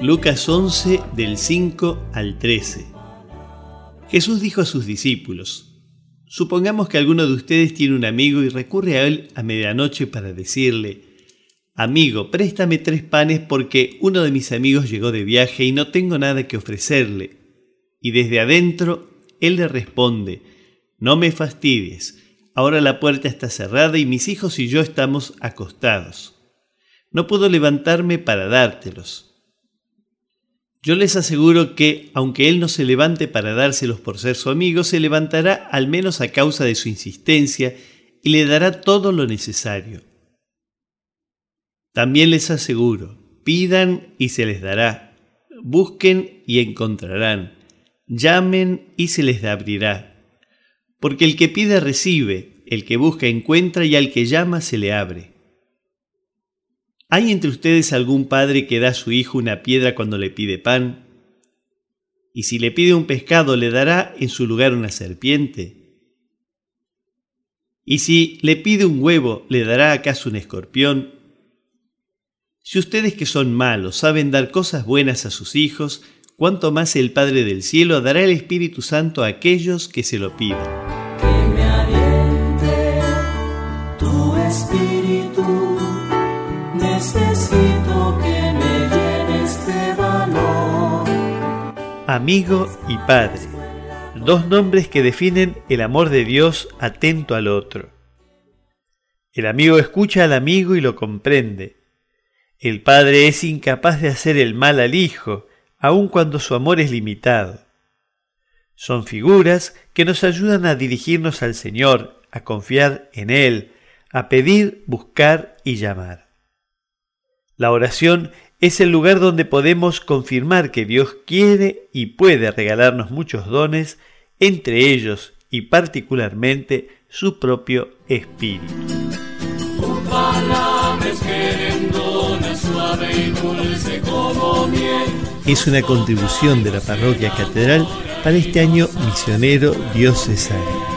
Lucas 11 del 5 al 13. Jesús dijo a sus discípulos, Supongamos que alguno de ustedes tiene un amigo y recurre a él a medianoche para decirle, Amigo, préstame tres panes porque uno de mis amigos llegó de viaje y no tengo nada que ofrecerle. Y desde adentro él le responde, No me fastidies, ahora la puerta está cerrada y mis hijos y yo estamos acostados. No puedo levantarme para dártelos. Yo les aseguro que, aunque él no se levante para dárselos por ser su amigo, se levantará al menos a causa de su insistencia y le dará todo lo necesario. También les aseguro, pidan y se les dará, busquen y encontrarán, llamen y se les abrirá. Porque el que pide recibe, el que busca encuentra y al que llama se le abre. ¿Hay entre ustedes algún padre que da a su hijo una piedra cuando le pide pan? ¿Y si le pide un pescado le dará en su lugar una serpiente? ¿Y si le pide un huevo le dará acaso un escorpión? Si ustedes que son malos saben dar cosas buenas a sus hijos, cuánto más el Padre del Cielo dará el Espíritu Santo a aquellos que se lo pidan. Amigo y padre, dos nombres que definen el amor de Dios atento al otro. El amigo escucha al amigo y lo comprende. El padre es incapaz de hacer el mal al hijo, aun cuando su amor es limitado. Son figuras que nos ayudan a dirigirnos al Señor, a confiar en Él, a pedir, buscar y llamar. La oración es el lugar donde podemos confirmar que Dios quiere y puede regalarnos muchos dones, entre ellos y particularmente su propio Espíritu. Es una contribución de la parroquia catedral para este año misionero diocesano.